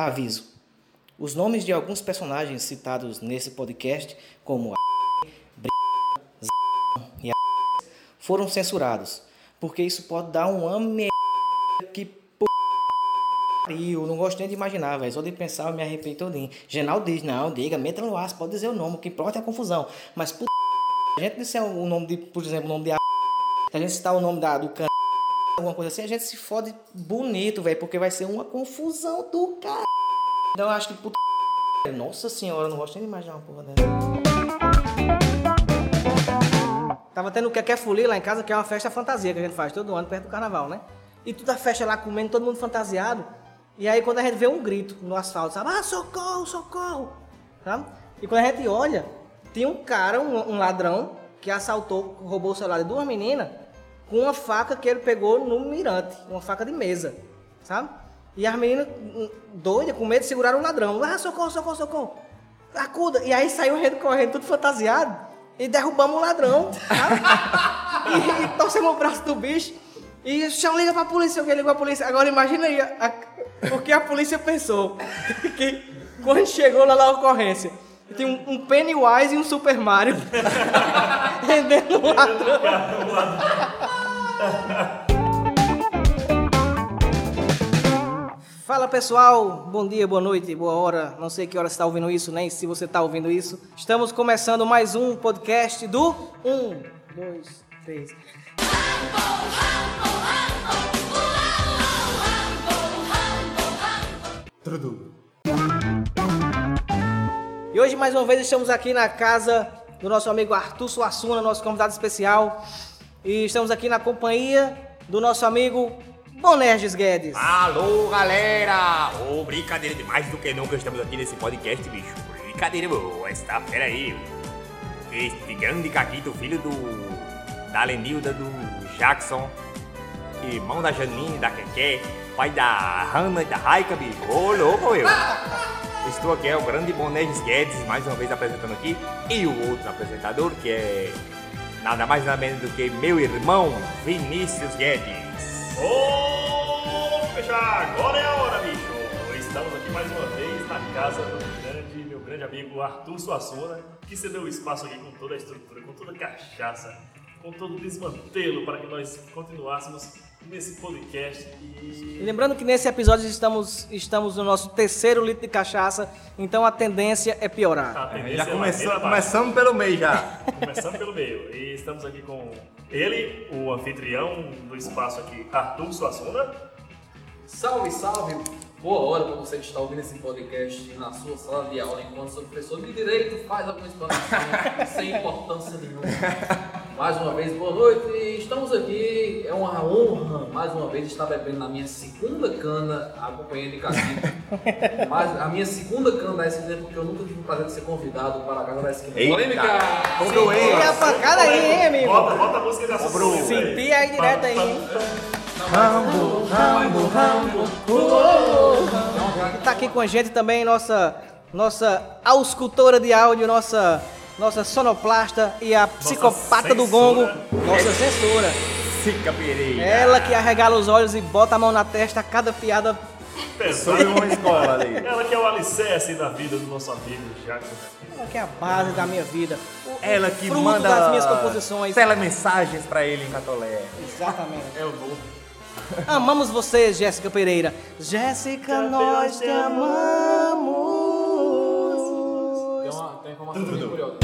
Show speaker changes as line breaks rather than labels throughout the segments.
Aviso: os nomes de alguns personagens citados nesse podcast, como a e a foram censurados, porque isso pode dar um ame que pariu, não gosto nem de imaginar, velho. Só de pensar eu me arrependo todinho. Genal diz, não, diga, meta no ar, pode dizer o nome, o que importa é a confusão. Mas, puta, a gente disser o nome de, por exemplo, o nome de a a gente citar o nome da, do can alguma coisa assim, a gente se fode bonito, velho, porque vai ser uma confusão do cara. Então eu acho que, puta, nossa senhora, eu não gosto nem de imaginar uma porra dessa. Tava tendo o que é folia lá em casa, que é uma festa fantasia que a gente faz todo ano perto do carnaval, né? E toda a festa lá comendo, todo mundo fantasiado. E aí quando a gente vê um grito no asfalto, sabe? Ah, socorro, socorro! E quando a gente olha, tinha um cara, um, um ladrão, que assaltou, roubou o celular de duas meninas com uma faca que ele pegou no mirante, uma faca de mesa, sabe? E as meninas hum, doidas, com medo, seguraram o ladrão. Ah, socorro, socorro, socorro. Acuda. E aí saiu a correndo, tudo fantasiado, e derrubamos o ladrão, sabe? e, e torcemos o braço do bicho. E o chão liga pra polícia, alguém ligou pra polícia. Agora imagina aí a, a, o que a polícia pensou. que quando chegou lá na ocorrência, tem um, um Pennywise e um Super Mario rendendo um ladrão. Fala pessoal, bom dia, boa noite, boa hora. Não sei que hora você está ouvindo isso, nem se você está ouvindo isso. Estamos começando mais um podcast do Um, dois, três.
Trudu.
E hoje mais uma vez estamos aqui na casa do nosso amigo Arthur Suassuna, nosso convidado especial. E estamos aqui na companhia do nosso amigo Bonerges Guedes.
Alô, galera! Ô, brincadeira demais do que nunca estamos aqui nesse podcast, bicho. Brincadeira boa, está fera aí. Este grande Caquito, filho do... da Lenilda, do Jackson, irmão da Janine, da Keké, pai da Hanna e da Raika, bicho. Ô, louco, eu. Estou aqui, é o grande Bonerges Guedes, mais uma vez apresentando aqui. E o outro apresentador, que é nada mais nada menos do que meu irmão, Vinícius Guedes.
Ô, já agora é a hora, bicho. Estamos aqui mais uma vez na casa do grande, meu grande amigo Arthur Suassuna, que cedeu o espaço aqui com toda a estrutura, com toda a cachaça, com todo o desmantelo para que nós continuássemos nesse podcast.
E lembrando que nesse episódio estamos, estamos no nosso terceiro litro de cachaça, então a tendência é piorar.
tendência
Já
é
começou,
ladeira abaixo.
começamos pelo meio já.
Começando pelo meio. E estamos aqui com ele, o anfitrião do espaço aqui, Arthur Suassuna.
Salve, salve! Boa hora para você que está ouvindo esse podcast na sua sala de aula enquanto seu professor de direito faz alguma explanação sem importância nenhuma. Mais uma vez, boa noite. Estamos aqui, é uma honra mais uma vez estar bebendo na minha segunda cana a companhia de Caquito. Mas a minha segunda cana da SQ porque eu nunca tive o prazer de ser convidado para a casa da SQ.
Eita.
Polêmica!
Cobrou
E
ele.
a pancada aí, hein, amigo?
Bota, bota a música dessa
Senti aí direto aí, hein?
Rambo, Rambo, Rambo.
E tá aqui com a gente também nossa, nossa auscultora de áudio, nossa, nossa sonoplasta e a psicopata do gongo, nossa censora.
Sica Pereira.
Ela que arregala os olhos e bota a mão na testa a cada piada.
Sobre uma escola ali.
Ela que é o alicerce da vida do nosso amigo Jackson.
Ela que é a base da minha vida. O,
Ela que
fruto
manda
das minhas composições.
telemensagens pra ele em Catolé.
Exatamente.
É o novo.
Amamos você, Jéssica Pereira. Jéssica, nós te amamos.
Informação bem curiosa.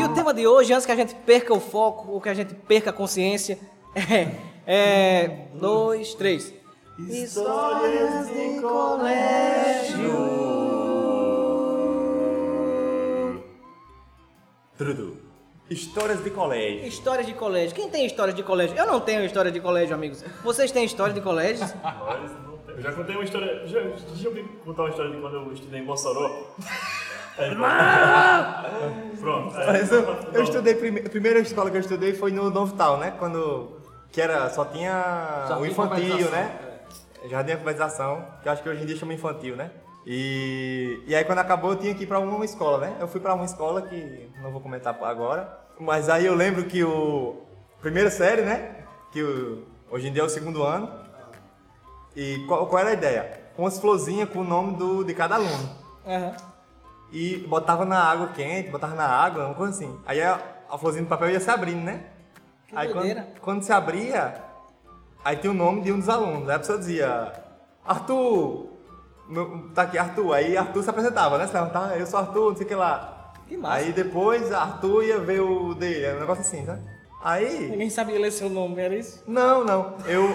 E o tema de hoje, antes que a gente perca o foco ou que a gente perca a consciência, é. é dois, três. Histórias de colégio.
Trudu. Histórias de colégio.
Histórias de colégio. Quem tem histórias de colégio? Eu não tenho história de colégio, amigos. Vocês têm história de colégio?
Eu já contei uma história. Já, deixa eu contar uma história de quando eu estudei em Mossoró. É, pronto. é,
Mas eu, eu estudei, prime- a primeira escola que eu estudei foi no Novo Tal, né? Quando, que era, só tinha
Jardim
o infantil, né? Jardim de alfabetização, que eu acho que hoje em dia chama infantil, né? E, e aí quando acabou eu tinha que ir pra uma escola, né? Eu fui pra uma escola que não vou comentar agora, mas aí eu lembro que o... Primeira série, né? Que o, hoje em dia é o segundo ano. E qual, qual era a ideia? Umas florzinhas com o nome do, de cada aluno.
Aham.
E botava na água quente, botava na água, uma coisa assim. Aí a, a florzinha de papel ia se abrindo, né?
Que
aí quando, quando se abria, aí tinha o nome de um dos alunos. Aí a pessoa dizia, Arthur, meu- tá aqui Arthur. Aí Arthur se apresentava, né? Se levantava, eu sou Arthur, não sei o que lá.
Que massa.
Aí depois Arthur ia ver o dele, um negócio assim, sabe? Aí.
Ninguém sabia ler seu nome, era isso?
Não, não. Eu.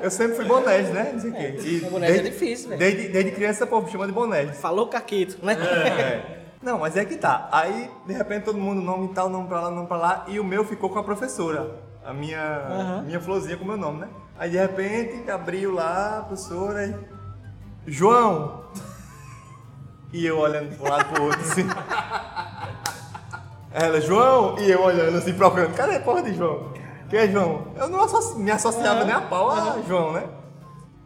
eu sempre fui bonés, né? Não sei o quê. E
mas bonés é difícil, velho.
Desde, desde criança, povo me chama de bonés.
Falou Caquito, né?
É. Não, mas é que tá. Aí, de repente, todo mundo nome tal, nome pra lá, nome pra lá, e o meu ficou com a professora. A minha,
Aham.
minha florzinha com o meu nome, né? Aí, de repente, abriu lá, a professora, e... João! E eu olhando pro lado pro outro, assim. Ela, João! E eu olhando assim, procurando. Cadê a porra de João? Quem é João? Eu não associ- me associava nem a pau a João, né?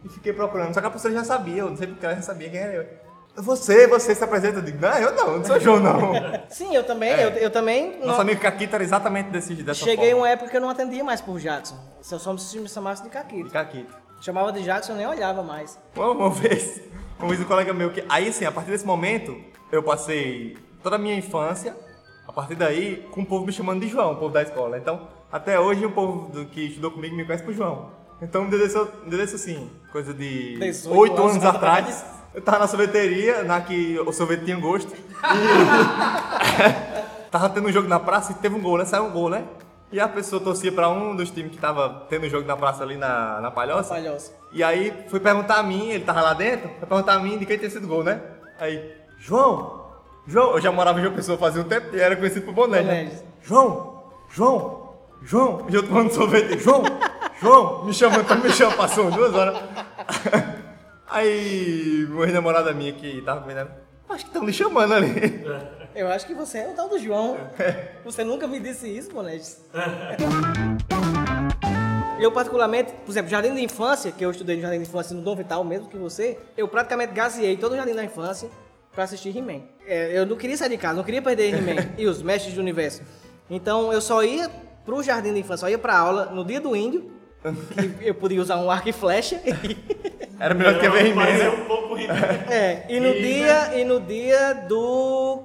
E fiquei procurando. Só que a professora já sabia, eu não sei porque ela já sabia quem era eu. Você, você se apresenta? Eu digo, não, eu não, não sou João, não.
Sim, eu também,
É.
eu, eu também. não-
Nosso amigo Caquita era exatamente desse, dessa
cheguei
forma.
uma época que eu não atendia mais por Jackson. Se eu só me chamasse de Caquito.
Caquita.
Chamava de Jackson, eu nem olhava mais.
Uma, uma vez, uma vez um colega meu que. Aí assim, a partir desse momento, eu passei toda a minha infância, a partir daí, com o povo me chamando de João, o povo da escola. Então, até hoje o povo do- que estudou comigo me conhece por João. Então, me desse assim, coisa de
18
oito
anos
anos
atrás.
Eu tava na sorveteria, na que o sorvete tinha gosto. E tava tendo um jogo na praça e teve um gol, né? Saiu um gol, né? E a pessoa torcia pra um dos times que tava tendo um jogo na praça ali na, na Palhoça.
Palhoça.
E aí foi perguntar a mim, ele tava lá dentro, foi perguntar a mim de quem tinha sido gol, né? Aí, João, João, eu já morava em João Pessoa fazia um tempo e era conhecido por Boné, né? João, João, João, e eu tomando sorvete, João, João, me chamando, tá me chamando, passou duas horas. Aí, uma namorada minha que tava comigo, acho que estão me chamando ali.
Eu acho que você é o tal do João. Você nunca me disse isso, Bonetes. Eu, particularmente, por exemplo, jardim de infância, que eu estudei no jardim de infância no Dom Vital, mesmo que você, eu praticamente gaseei todo o jardim da infância pra assistir He-Man. É, eu não queria sair de casa, não queria perder He-Man e os mestres do universo. Então eu só ia pro jardim de infância, só ia pra aula no dia do índio, que eu podia usar um arco e flecha.
Era melhor do que ver He-Man,
Parecia
né?
um pouco.
É, e no dia e no dia do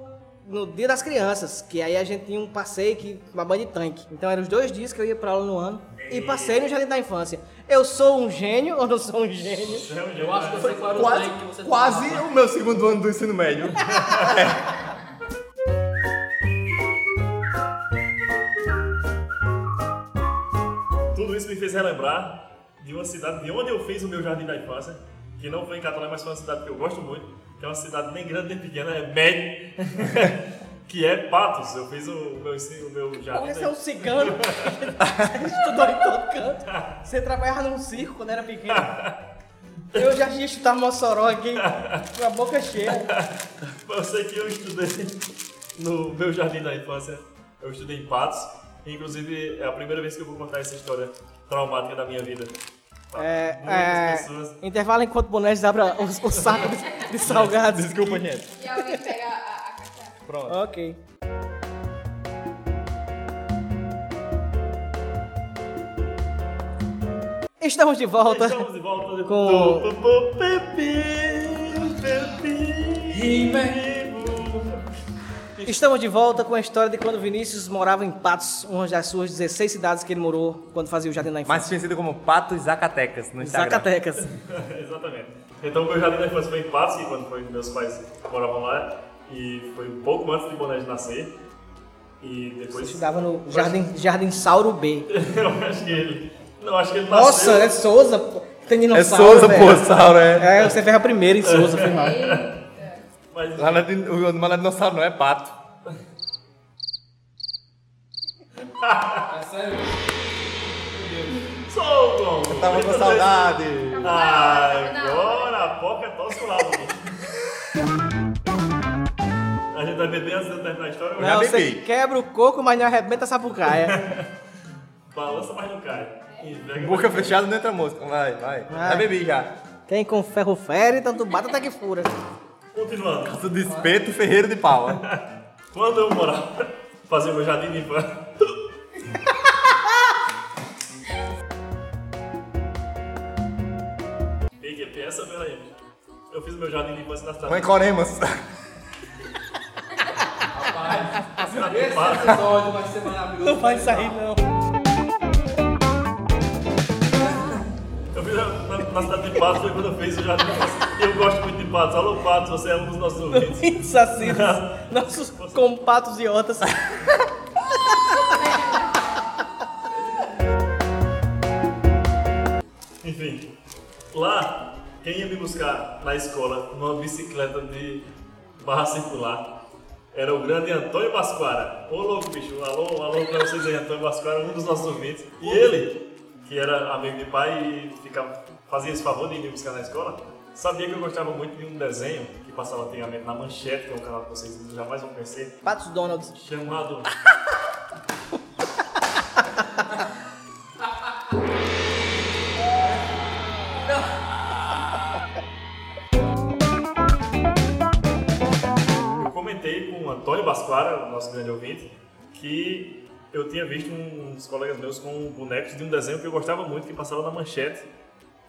no dia das crianças, que aí a gente tinha um passeio que uma banha de tanque. Então eram os dois dias que eu ia pra aula no ano e passei no jardim da infância. Eu sou um gênio ou não sou um gênio?
Eu acho que eu sei qual era o
Quase,
você
quase o meu segundo ano do ensino médio.
Tudo isso me fez relembrar de uma cidade de onde eu fiz o meu jardim da infância, que não foi em Catalã, mas foi uma cidade que eu gosto muito, que é uma cidade nem grande nem pequena, é média, que é Patos. Eu fiz o meu, o meu jardim.
Você é um cigano, você estudou em todo canto. Você trabalhava num circo quando era pequeno. Eu já ia chutar Mossoró aqui com a boca cheia.
Eu sei que eu estudei no meu jardim da infância, eu estudei em Patos. Inclusive, é a primeira vez que eu vou contar essa história traumática da minha vida.
É,
muitas
é,
pessoas.
intervalo enquanto o Bonés abre o, o saco de, de salgados.
Desculpa, gente.
E alguém pega a, a cachaça.
Pronto.
Ok. Estamos de volta.
Estamos de volta
Com-
do Pepe, Pepe.
Estamos de volta com a história de quando Vinícius morava em Patos, uma das suas 16 cidades que ele morou quando fazia o Jardim da Infância.
Mais conhecido como Patos Zacatecas no Instagram.
Zacatecas.
Exatamente. Então, meu jardim da infância foi em Patos, quando foi meus pais moravam lá, e foi um pouco antes de Boné nascer. E
Você
depois.
estudava no Jardim, Jardim Sauro B.
eu acho que ele. Não, acho que ele
Nossa,
nasceu.
é Souza. pô. Tem
É
dinossauro,
Souza,
velho.
pô, Sauro, é.
É, você fez a primeira em Souza, foi mal.
Mas,
Lá é, din- o não é dinossauro, não, é pato.
É sério?
Sou bom!
Tava com saudade.
Ah, agora a poca tosse com lado. A gente vai beber antes de eu terminar a história?
já
Não, você
bebi.
quebra o coco, mas não arrebenta a sapucaia.
Balança, mas não cai. Pega-
Boca fechada não entra mosca. Vai, vai.
Vai.
Já bebi já.
Quem com ferro fere, tanto bata até que fura.
Continuando.
Tudo de espeto, ferreiro de pau.
Quando eu morava, fazia meu jardim de infância. Quer saber aí? Eu fiz meu jardim de infância na cidade.
Mãe Coremas.
Rapaz, esse episódio vai ser maravilhoso.
Não vai sair, não.
Eu fiz na, na, cidade de Patos, foi quando eu fiz o jardim de infância. E eu gosto muito de Patos. Alô, Patos, você é um dos nossos ouvintes.
Ouvintes assassinos. Nossos compatos e otas.
Enfim, lá, quem ia me buscar na escola numa bicicleta de barra circular era o grande Antônio Basquara. Ô louco, bicho, alô, alô pra vocês aí, Antônio Basquara, um dos nossos ouvintes. E ele, que era amigo de pai e ficava, fazia esse favor de me buscar na escola, sabia que eu gostava muito de um desenho que passava antigamente na Manchete, que é um canal que vocês jamais vão conhecer,
Patos Donalds.
chamado Basquara, o nosso grande ouvinte, que eu tinha visto uns colegas meus com bonecos de um desenho que eu gostava muito, que passava na manchete,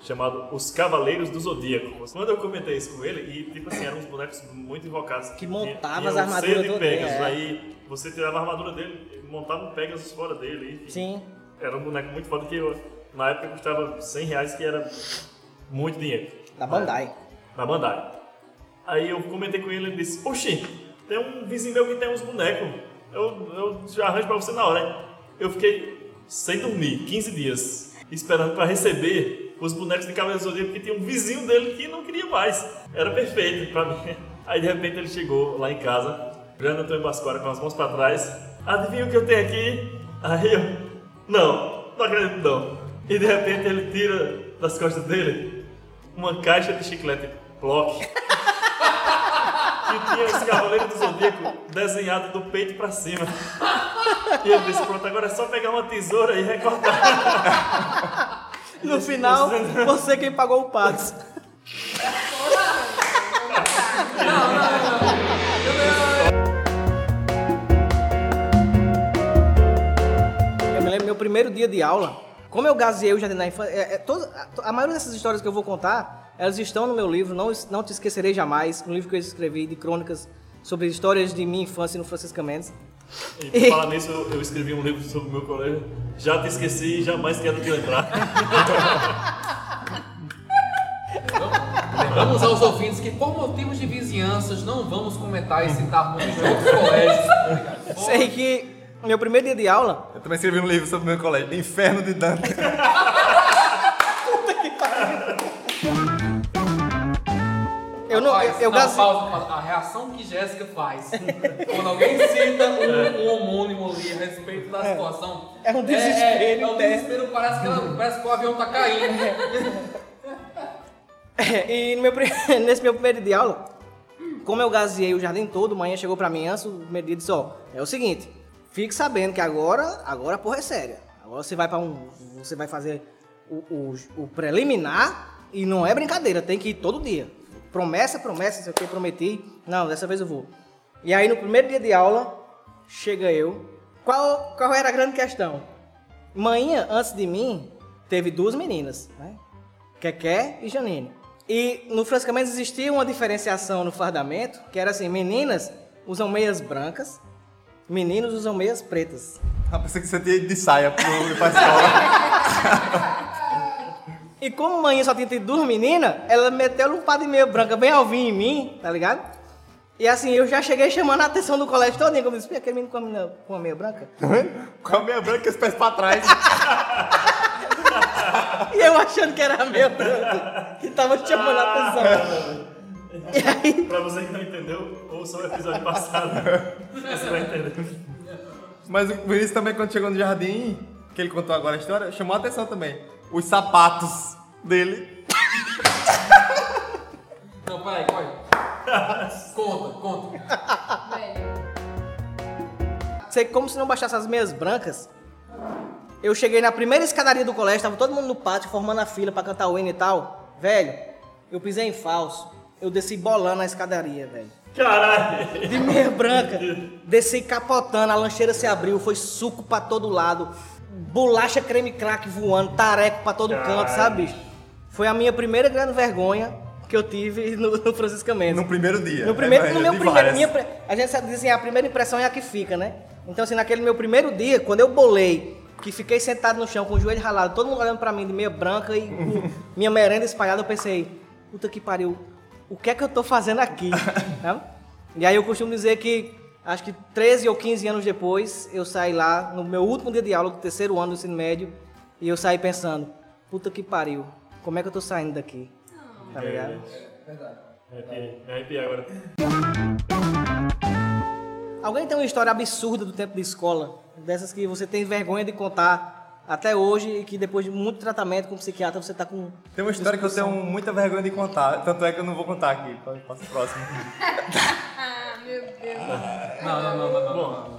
chamado Os Cavaleiros do Zodíaco. Quando eu comentei isso com ele, e tipo assim, eram uns bonecos muito invocados.
Que montava as armaduras
ser de
do-
Pegasus,
é.
aí você tirava a armadura dele, ele montava um Pegasus fora dele. E,
Sim.
Era um boneco muito foda que eu, na época custava 100 reais, que era muito dinheiro.
Da Bandai.
Na Bandai. Aí eu comentei com ele e ele disse, oxi, tem um vizinho meu que tem uns bonecos. Eu, eu já arranjo pra você na hora. hein?" Eu fiquei sem dormir, 15 dias, esperando pra receber os bonecos de Cavaleiro do porque tinha um vizinho dele que não queria mais. Era perfeito pra mim. Aí de repente ele chegou lá em casa, grande Antônio Bascora com as mãos pra trás. Adivinha o que eu tenho aqui? Aí eu, não, não acredito não. E de repente ele tira das costas dele uma caixa de chiclete Block tinha os Cavaleiros do Zodíaco desenhado do peito pra cima. E eu disse, pronto, agora é só pegar uma tesoura e recortar.
No final, você quem pagou o Patos. Eu me lembro meu primeiro dia de aula. Como eu gazeei o Jardim da Infância, é, é, toda- a, a maioria dessas histórias que eu vou contar, elas estão no meu livro, não, não Te Esquecerei Jamais, um livro que eu escrevi de crônicas sobre histórias de minha infância no Francisca Mendes.
E por falar nisso, eu, eu escrevi um livro sobre o meu colégio. Já te esqueci e jamais quero te lembrar.
Lembramos aos ouvintes que por motivos de vizinhanças não vamos comentar e citar nomes de outros colégios.
Sei que meu primeiro dia de aula,
Eu também escrevi um livro sobre o meu colégio, Inferno de Dante.
eu não, eu,
Rapaz,
eu
não,
gazei.
pausa, pausa. A reação que Jéssica faz quando alguém cita um, um homônimo ali a respeito da situação.
É um desespero
É, é, é um desespero, parece que, ela- parece que o avião tá caindo.
É, e no meu nesse meu primeiro dia de aula, como eu gazeei o jardim todo, manhã chegou pra mim antes, o primeiro dia disse, ó, é o seguinte, fique sabendo que agora, agora a porra é séria. Agora você vai para um. Você vai fazer o, o, o preliminar e não é brincadeira, tem que ir todo dia. Promessa, promessa, sei o que, prometi. Não, dessa vez eu vou. E aí no primeiro dia de aula, chega eu. Qual, qual era a grande questão? Manhã, antes de mim, teve duas meninas, né? Keké e Janine. E no francamente existia uma diferenciação no fardamento, que era assim, meninas usam meias brancas, meninos usam meias pretas.
Ah, pensei que você tinha de saia pro, pra escola.
E como manhã só tinha duas meninas, ela meteu um par de meia branca bem alvinho em mim, tá ligado? E assim, eu já cheguei chamando a atenção do colégio todinho, como eu disse, "Pô, aquele menino com a, menina- com a meia branca.
Com a meia branca e os pés pra trás.
E eu achando que era a meia branca, que tava chamando a atenção. Aí,
Pra você que não entendeu, ouça o episódio passado. Você vai entender.
Mas o Vinícius também, quando chegou no jardim, que ele contou agora a história, chamou a atenção também. Os sapatos dele.
Não, peraí, peraí. Conta, conta.
Velho.
sei como se não baixasse as meias brancas, eu cheguei na primeira escadaria do colégio, tava todo mundo no pátio formando a fila pra cantar o hino e tal. Velho, eu pisei em falso. Eu desci bolando a escadaria, velho.
Caralho!
De meia branca. Desci capotando, a lancheira se abriu, foi suco pra todo lado. Bolacha creme crack voando, tareco pra todo canto,
Caralho.
sabe, bicho? Foi a minha primeira grande vergonha que eu tive no, no Francisca Mendes.
No primeiro dia.
No primeiro,
É,
no meu
de
primeiro, minha, a gente sabe dizer assim, a primeira impressão é a que fica, né? Então assim, naquele meu primeiro dia, quando eu bolei, que fiquei sentado no chão com o joelho ralado, todo mundo olhando pra mim de meia branca e com minha merenda espalhada, eu pensei, puta que pariu, o que é que eu tô fazendo aqui? Sabe? E aí eu costumo dizer que acho que 13 ou 15 anos depois, eu saí lá no meu último dia de aula do terceiro ano do ensino médio, e eu saí pensando, puta que pariu, como é que eu tô saindo daqui? Tá ligado?
Arrepiei, me arrepiei agora.
Alguém tem uma história absurda do tempo de escola? Dessas que você tem vergonha de contar até hoje e que depois de muito tratamento com o psiquiatra você tá com.
Tem uma história que eu tenho muita vergonha de contar, tanto é que eu não vou contar aqui. Passa o próximo.
Ah, meu Deus.
Não, não, não, não, não. não.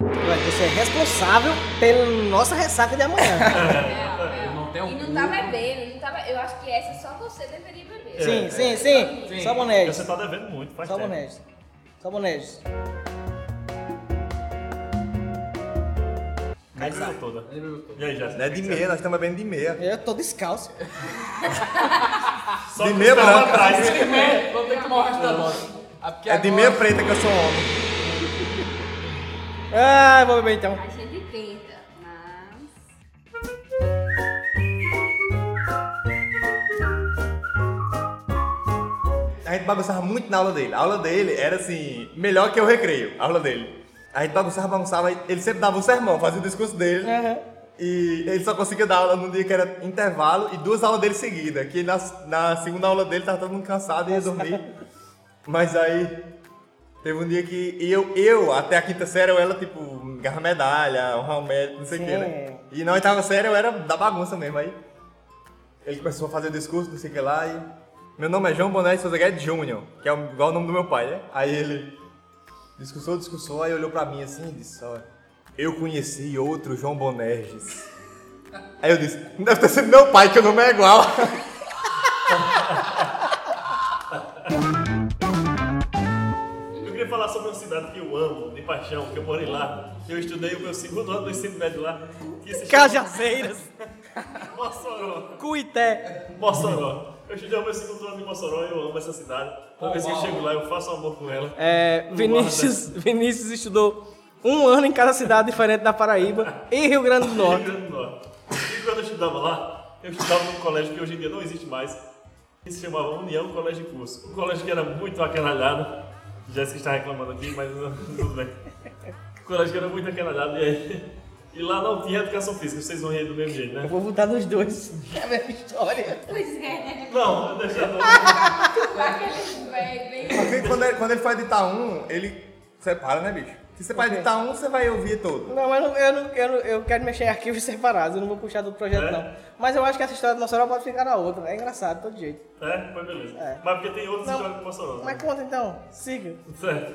Ué, Você é responsável pela nossa ressaca de amanhã.
Eu não tenho
E não tá bebendo, não tá be- Eu acho que essa só você deveria beber.
sim, sim, sim,
Sim.
Só Bonedes.
Você tá devendo muito, faz
Só
tempo.
Bonedes. Só
Nem bebeu toda. E aí, Jéssica?
Não é de meia, nós estamos bebendo de meia.
Eu tô descalço.
Só
de meia branca.
atrás.
Vou ter que tomar o resto da dose. Ah,
É de meia preta que eu sou homem.
Ah, vou beber então.
Mas.
A gente bagunçava muito na aula dele. A aula dele era assim, melhor que o recreio, a aula dele. A gente bagunçava, bagunçava, ele sempre dava um sermão, fazia o discurso dele.
Aham.
E ele só conseguia dar aula num dia que era intervalo e duas aulas dele seguidas. Que na, na segunda aula dele tava todo mundo cansado e ia dormir. Mas aí teve um dia que eu, eu até a quinta série, eu era tipo, garra medalha, honrar o mérito, não sei o que, né? E na oitava série eu era da bagunça mesmo. Aí ele começou a fazer o discurso, não sei o que lá, e. Meu nome é João Boné de Souza Guedes Júnior, que é igual o nome do meu pai, né? Aí ele discursou, discursou, aí olhou pra mim assim e disse, ó, eu conheci outro João Bonerges. Aí eu disse, não deve ter sido meu pai, que o nome é igual.
Eu queria falar sobre uma cidade que eu amo, de paixão, que eu morei lá. Eu estudei o meu segundo ano do ensino médio lá. Que se chama
Cajazeiras.
Mossoró.
Cuité.
Mossoró. Eu estudei o meu segundo ano em Mossoró e eu amo essa cidade. Toda vez que eu chego lá, eu faço amor com ela.
É, Vinícius, Vinícius estudou um ano em cada cidade diferente da Paraíba e Rio Grande do
Rio
Norte.
Grande do Norte. E quando eu estudava lá, eu estudava num colégio que hoje em dia não existe mais, que se chamava União Colégio de Curso. Um colégio que era muito acanalhado. Jéssica está reclamando aqui, mas tudo bem. Um colégio que era muito acanalhado e, aí- e lá não tinha educação física, vocês vão rir do mesmo jeito,
Eu
né?
vou voltar nos dois. É a mesma história.
Pois é.
Não, deixa eu...
Aquele velho,
quando ele, quando ele faz editar um, ele separa, né, bicho? Se você faz editar um, você vai ouvir todo.
Não, mas não- eu, não, eu, não- eu quero mexer em arquivos separados, eu não vou puxar do projeto
É?
não. Mas eu acho que essa história do Mossoró pode ficar na outra. É engraçado, de todo jeito.
É, foi beleza.
É.
Mas porque tem outras histórias de Mossoró. né?
Mas conta então, siga.
Certo.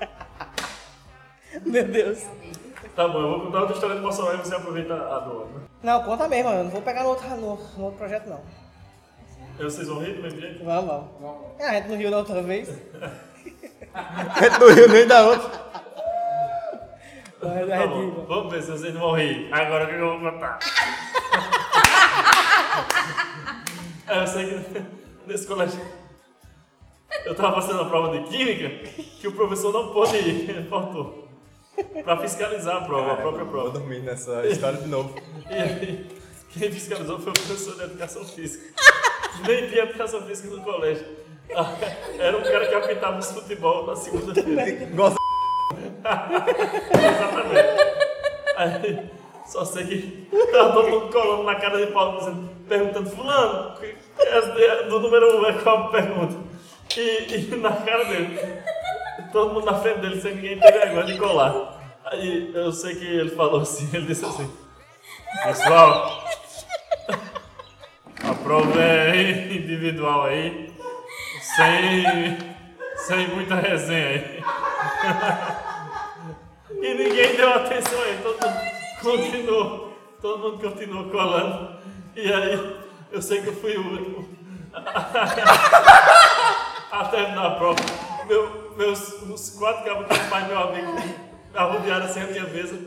Meu Deus.
Tá bom, eu vou contar outra história de Mossoró e você aproveita a dor. né?
Não, conta mesmo, eu não vou pegar no outro, no, no outro projeto não.
E vocês vão rir do mesmo jeito?
Vamos, vamos. É, a gente não riu da outra vez.
A gente não riu nem da outra.
Mas
Tá
gente
bom, vamos ver se vocês não vão rir. Agora o que eu vou contar? É, eu sei que nesse colégio eu tava fazendo a prova de química que o professor não pôde ir, faltou. Pra fiscalizar a prova, a própria
Vou
prova.
dormir nessa história de novo.
E aí, quem fiscalizou foi o professor de educação física. Nem tinha educação física no colégio. Era um cara que apitava os futebol na segunda-feira.
Gosta
Exatamente. Aí, só sei que tava todo mundo colando na cara de Paulo, dizendo, perguntando, fulano, que- é do número um é qual a pergunta? E, e na cara dele, todo mundo na frente dele, sem ninguém ter vergonha de colar. Aí eu sei que ele falou assim, ele disse assim, pessoal, a prova é individual aí, sem, sem muita resenha aí. E ninguém deu atenção aí, todo mundo continuou, todo mundo continuou colando. E aí, eu sei que eu fui o último a terminar a prova. Meu, meus os quatro cabos que pai meu amigo arrodearam assim a minha mesa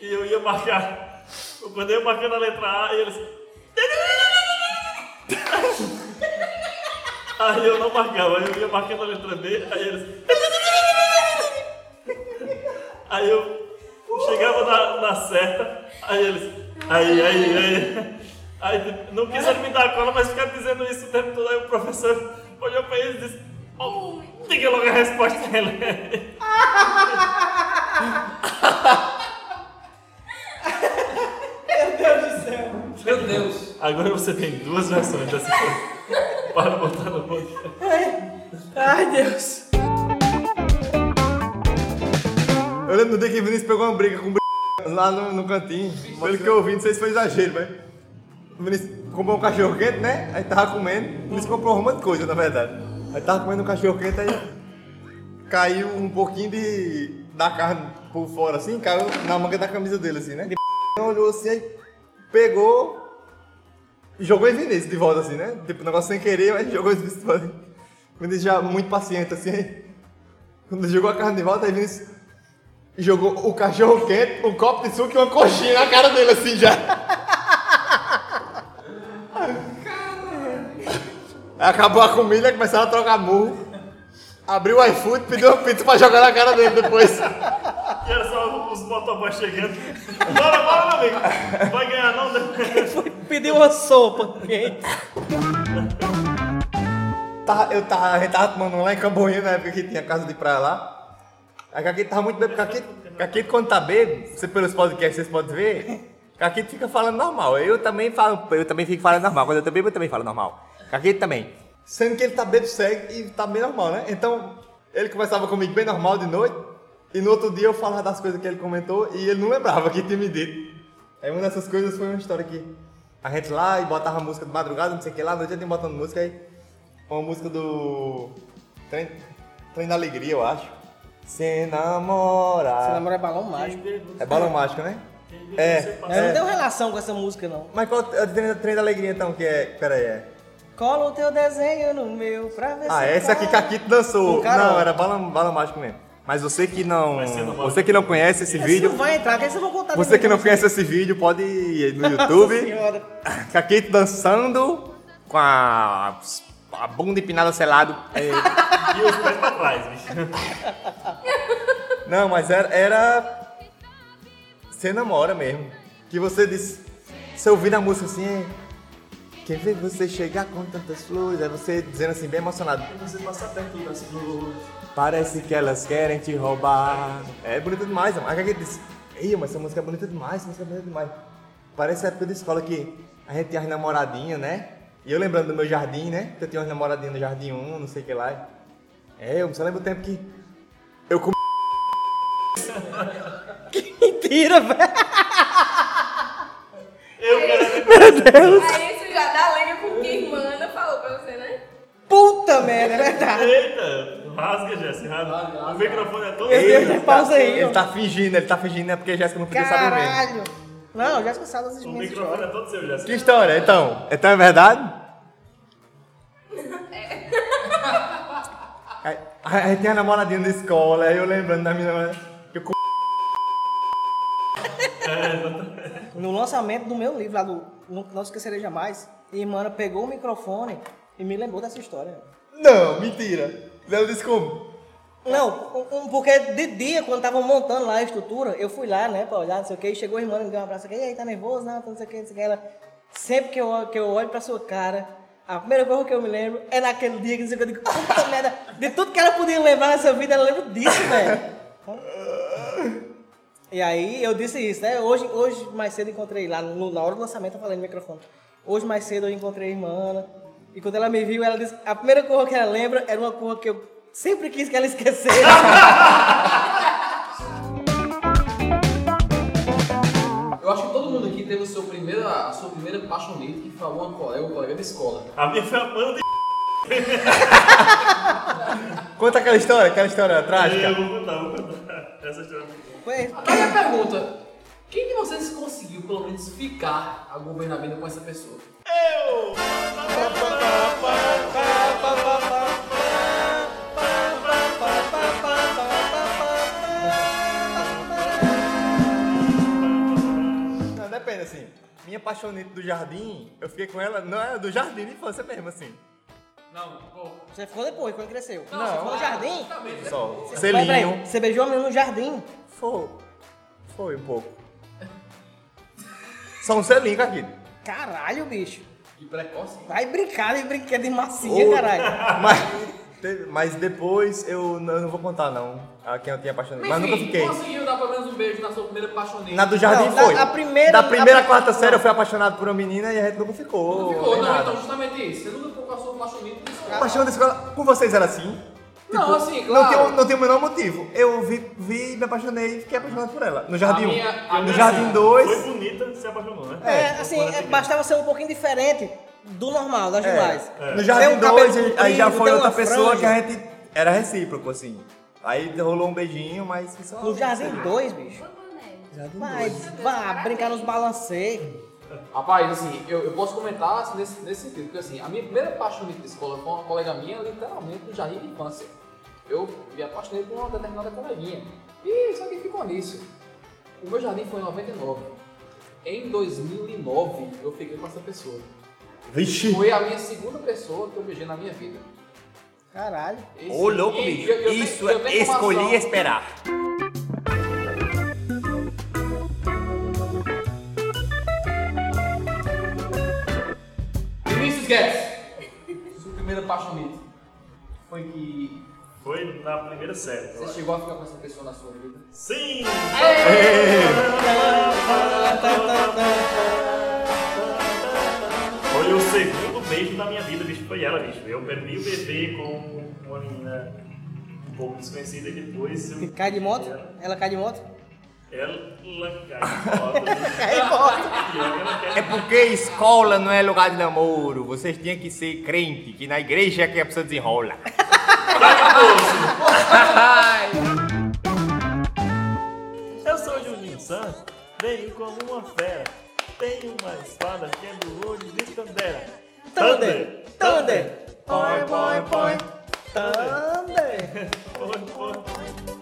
e eu ia marcar. Quando eu ia marcando a letra A, eles. Aí eu não marcava, eu ia marcando a letra B, aí eles. Aí eu chegava na, na certa, aí eles. Aí, aí, aí. Aí não quiseram me dar cola, mas ficaram dizendo isso o tempo todo. Aí o professor olhou pra eles e disse: oh, diga logo a resposta dele.
Meu Deus do céu.
Meu Deus.
Agora você tem duas versões dessa coisa para botar no podcast.
Ai, Deus.
Eu lembro do dia que o Vinícius pegou uma briga com o b... lá no, no cantinho. Pelo que eu ouvi, não sei se foi exagero, mas. O Vinícius comprou um cachorro quente, né? Aí tava comendo. O Vinícius comprou um monte de coisa, na verdade. Aí tava comendo um cachorro quente, aí caiu um pouquinho de. da carne por fora, assim, caiu na manga da camisa dele, assim, né? Olhou assim, aí pegou e jogou em Vinícius de volta, assim, né? Tipo, negócio sem querer, mas jogou em Vinícius de volta. Vinícius já muito paciente, assim. aí, Quando jogou a carne de volta, aí Vinícius jogou o cachorro quente, um copo de suco e uma coxinha na cara dele, assim, já. Acabou a comida, começaram a trocar murro. Abriu o iFood, pediu uma pizza pra jogar na cara dele depois.
E era só os motoboys chegando. Bora, bora, meu amigo. Vai ganhar não, né?
Pediu uma sopa quente.
Tava- eu tava, a gente tava tomando um lá em Camboinha, na época que tinha casa de praia lá. Aí Caquito tava muito bêbado. Caquito, Caquito quando tá bêbado, você pelos podcasts vocês podem ver, Caquito fica falando normal. Eu também falo, eu também fico falando normal. Quando eu tô bêbado, eu também falo normal. Caquito também. Sendo que ele tá bêbado segue e tá bem normal, né? Então, ele conversava comigo bem normal de noite, e no outro dia eu falava das coisas que ele comentou e ele não lembrava que tinha me dito. Aí uma dessas coisas foi uma história que a gente lá e botava música de madrugada, não sei o que lá, à noite a gente botando música aí. Uma música do. Trem, Trem da Alegria, eu acho. Se namora.
Você namora é balão mágico.
É balão mágico, né? É.
Eu não
é.
tenho relação com essa música, não.
Mas qual é o trem, trem da Alegria então? Que é. Pera aí, é.
Cola o teu desenho no meu pra ver
Ah,
se
essa aqui
cola.
Caquito dançou.
Com Carol.
Não, era balão, balão mágico mesmo. Mas você que não.
Vai
Você que não conhece esse vídeo.
não vai entrar, que aí vocês vão contar.
Você que não conhece esse vídeo, pode ir no
Nossa
YouTube.
senhora.
Caquito dançando com a, a bunda empinada selado. É,
E os pés pra trás, bicho.
Não, mas era, era. Você namora mesmo. Que você disse. Você ouvindo a música assim, é. Ver você chegar com tantas flores? Aí você dizendo assim, bem emocionado.
Você passa perto das flores.
Parece que elas querem te roubar. É bonita demais, mano. Aí disse, Ei, mas essa música é bonita demais, essa música é bonita demais. Parece a época da escola que a gente tinha as namoradinhas, né? E eu lembrando do meu jardim, né? Que eu tinha umas namoradinhas no jardim 1, não sei o que lá. É, eu só lembro o tempo que eu.
Mentira, velho.
Eu quero.
Aí isso já dá lenha com o que a irmã Ana falou pra você, né?
Puta merda, é verdade.
Eita! Rasga, Jéssica.
Rasga.
O microfone é todo.
Meu Deus,
Ele-
pausa aí,
Ele
ó.
tá fingindo, ele tá fingindo, é porque Jéssica não podia saber mesmo.
Caralho. Não, já escutava as
O
minhas
microfone
histórias.
é todo seu,
Que
Jéssica.
história, então? Então é verdade? Aí, aí tem a namoradinha da escola, aí eu lembrando da minha namorada.
No lançamento do meu livro lá do Não Esquecerei Jamais, a irmã pegou o microfone e me lembrou dessa história.
Não, mentira. Ela disse como?
Não, porque de dia, quando estavam montando lá a estrutura, eu fui lá, né, pra olhar, não sei o que, e chegou a irmã, me deu um abraço e aí, tá nervoso? Não, não sei o que, não sei o que. Ela, sempre que eu, olho- que eu olho pra sua cara, a primeira coisa que eu me lembro é naquele dia que não sei o que, eu digo, puta merda, de tudo que ela podia lembrar nessa vida, ela lembra disso, velho. E aí eu disse isso, né? Hoje, hoje mais cedo eu encontrei lá, no- na hora do lançamento eu falei no microfone. Hoje mais cedo eu encontrei a irmã. E quando ela me viu, ela disse, a primeira coisa que ela lembra era uma coisa que eu sempre quis que ela esquecesse.
Eu acho que todo mundo aqui teve o seu primeiro, a sua primeira paixonite que falou uma colega, um colega de escola.
A minha foi a mano de.
Conta aquela história, aquela história
Eu
trágica.
vou contar, vou contar. Essa história é muito boa.
Foi-
Aí a pergunta, quem de vocês conseguiu pelo menos ficar a governar a vida com essa pessoa?
Eu!
Não, depende, assim. Minha paixonite do jardim, eu fiquei com ela, não era do jardim de infância mesmo, assim.
Não, pô.
Você ficou depois, quando cresceu.
Não,
Você ficou no jardim?
Só.
Peraí,
Selinho.
Você beijou a menina no jardim?
Foi. Foi um pouco. Só um selinho, Caquito.
Caralho, bicho.
Que precoce.
Vai brincar de brinquedo de massinha,
Ô.
caralho.
Mas, teve- mas depois eu não, eu não vou contar, não. A quem eu tinha apaixonado. Mas nunca fiquei.
conseguiu dar pelo menos um beijo na sua primeira paixonite.
Na do jardim
Não, na-
foi.
a primeira-
da primeira
a-
quarta série eu fui apaixonado por uma menina e a gente nunca ficou.
Não ficou,
nem
não,
nada.
então justamente isso. Você nunca ficou com a sua paixonite. isso é-
Paixão da escola. Com vocês era assim?
Não, assim,
Não
claro.
tem, não tem o menor motivo. Eu vi, vi me apaixonei e fiquei apaixonado por ela. No jardim
A
1.
minha- a
no
minha-
jardim
Foi
2.
bonita, se apaixonou, né?
É, assim, é, bastava ser um pouquinho diferente do normal, das demais.
No
Tem
jardim
um cabelo
2, aí já
comprido,
foi
tem
outra
uma
pessoa
franja.
que a gente era recíproco, assim. Aí rolou um beijinho, mas só.
No Jardim 2, bicho. Vai, vai brincar nos balanceios.
Rapaz, assim, eu, eu posso comentar assim, nesse, nesse sentido, porque assim, a minha primeira paixonite de escola foi uma colega minha, literalmente, no jardim de infância. Eu me apaixonei por uma determinada coleguinha. E só que ficou nisso. O meu jardim foi em 99. Em 2009, eu fiquei com essa pessoa.
Vixe!
Foi a minha segunda pessoa que eu beijei na minha vida.
Caralho.
Esse-
Ô, louco,
e
bicho.
eu- eu tenho-
Isso
eu
é
tenho informação-
escolher esperar.
Vinícius Guedes, sua primeira paixonite foi que
Foi na primeira série.
você chegou a ficar com essa pessoa na sua vida?
Sim! Foi o segundo beijo da minha vida, bicho. Foi ela, bicho. Eu perdi o bebê com uma menina um pouco desconhecida e depois eu...
Cai de moto? Ela cai de moto?
Ela cai ela quer
É porque escola não é lugar de namoro. Vocês tinham que ser crente, que na igreja é que a pessoa desenrola.
Eu sou o Juninho Santos, venho como uma fera. Tenho uma espada que é do olho de Tandera.
Thunder! Thunder!
Põe, põe, põe.
Thunder!
Põe, põe.
Thunder,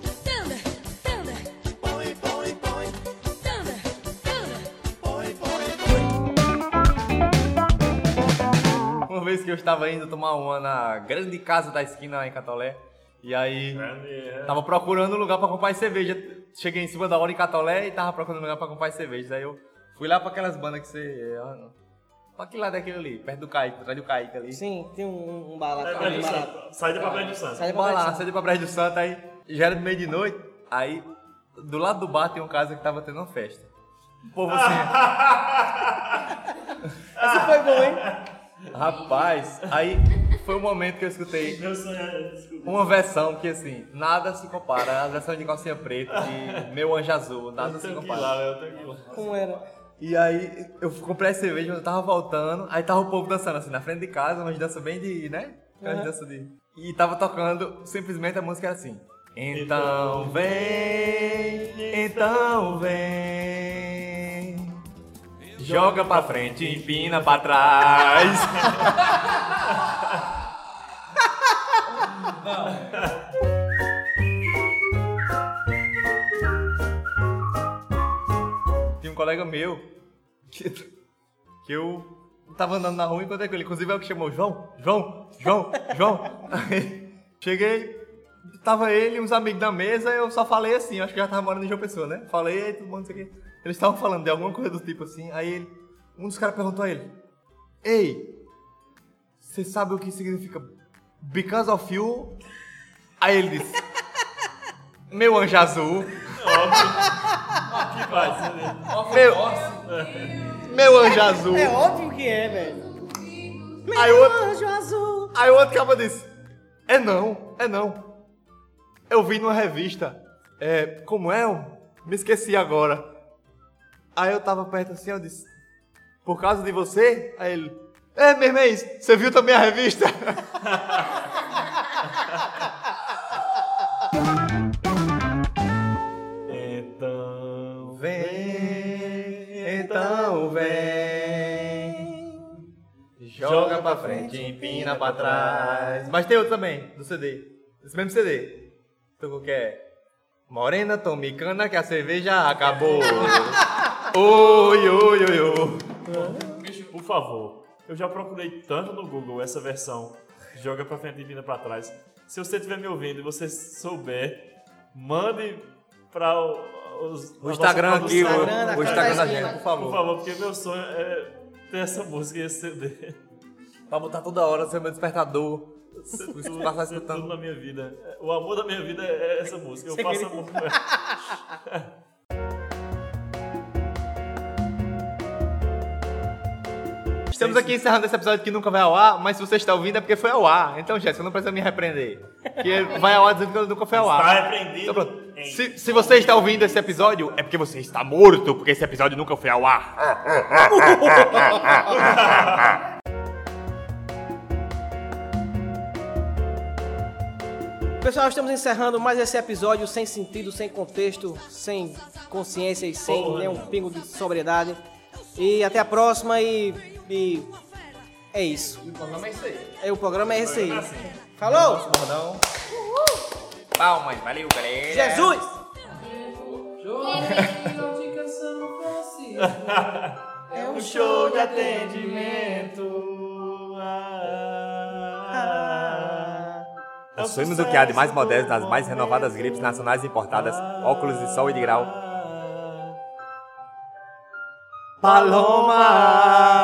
Uma vez que eu estava indo tomar uma na grande casa da esquina lá em Catolé. E aí.
Grande, é.
Tava procurando um lugar pra comprar cerveja. Cheguei em cima da hora em Catolé e tava procurando um lugar pra comprar cerveja. Aí eu fui lá pra aquelas bandas que você. ah. Pra que lado é aquele ali? Perto do Kaique, atrás do Kaique ali.
Sim, tem um, um barato.
É,
um.
Saída pra Brejo do Santo.
Sai de
Bora lá,
baixo.
saí pra Brejo do Santo, aí já era meio de noite. Aí do lado do bar tem um casa que tava tendo uma festa. O povo assim.
Essa foi boa, hein?
Rapaz, aí foi o momento que eu escutei uma versão que assim, nada se compara. A versão de calcinha preta, de meu anjo azul, nada se compara.
lá, lá.
Como era?
E aí eu comprei a cerveja, eu tava voltando, aí tava o povo dançando assim, na frente de casa, mas dança bem de, né? Aquelas
Uhum.
de. E tava tocando, simplesmente a música era assim. Então vem, então vem. Joga pra frente, empina pra trás. Tinha um colega meu que, que eu tava andando na rua e encontrei com ele. Inclusive é o que chamou João, João, João, João. Aí, cheguei, tava ele e uns amigos na mesa, eu só falei assim, acho que já tava morando em João Pessoa, né? Falei, "Ei, todo mundo, não sei o quê. Eles estavam falando de alguma coisa do tipo assim, aí ele, um dos caras perguntou a ele, Ei, você sabe o que significa Because of You? Aí ele disse, Meu anjo azul.
Que faz, né?
Meu, meu anjo azul.
É óbvio que é, velho.
Aí o outro,
Anjo azul.
aí o outro cabo disse: É não, é não. Eu vi numa revista. É, como é? Eu me esqueci agora. Aí eu tava perto assim, eu disse: Por causa de você? Aí ele: É, meu irmão, você viu também a revista?
Então.
Vem, então vem. Joga pra frente, empina pra trás. Mas tem outro também, do CD. Esse mesmo CD. Tocou que é. Morena, tome cana que a cerveja acabou. oi, oi, oi, oi.
Por favor, eu já procurei tanto no Google essa versão joga pra frente e vira pra trás. Se você estiver me ouvindo e você souber, mande pra o, os,
O Instagram aqui, o,
Instagram, na
o Instagram
da
gente, por
Por
favor.
favor, porque meu sonho é ter essa música e esse CD.
Pra botar toda hora, ser meu despertador.
Ser tudo,
passa
ser
escutando.
tudo na minha vida. O amor da minha vida é essa música. Eu faço amor com ela.
Estamos aqui encerrando esse episódio que nunca vai ao ar, mas se você está ouvindo é porque foi ao ar. Então, Jéssica, não precisa me repreender. Que vai ao ar dizendo que nunca foi ao ar.
Está repreendido
Então, Se, se você está ouvindo esse episódio, é porque você está morto, porque esse episódio nunca foi ao ar.
Pessoal, estamos encerrando mais esse episódio sem sentido, sem contexto, sem consciência e sem
Porra,
nenhum pingo de sobriedade. E até a próxima e, e é isso.
O programa é isso aí.
É, o programa é esse aí.
É assim.
Falou!
Bordão.
Palmas, valeu, galera.
Jesus! É
Um show de atendimento. Ah, é um
Possuímos o que há de mais moderno nas mais renovadas gripes nacionais importadas, óculos de sol e de grau.
Paloma!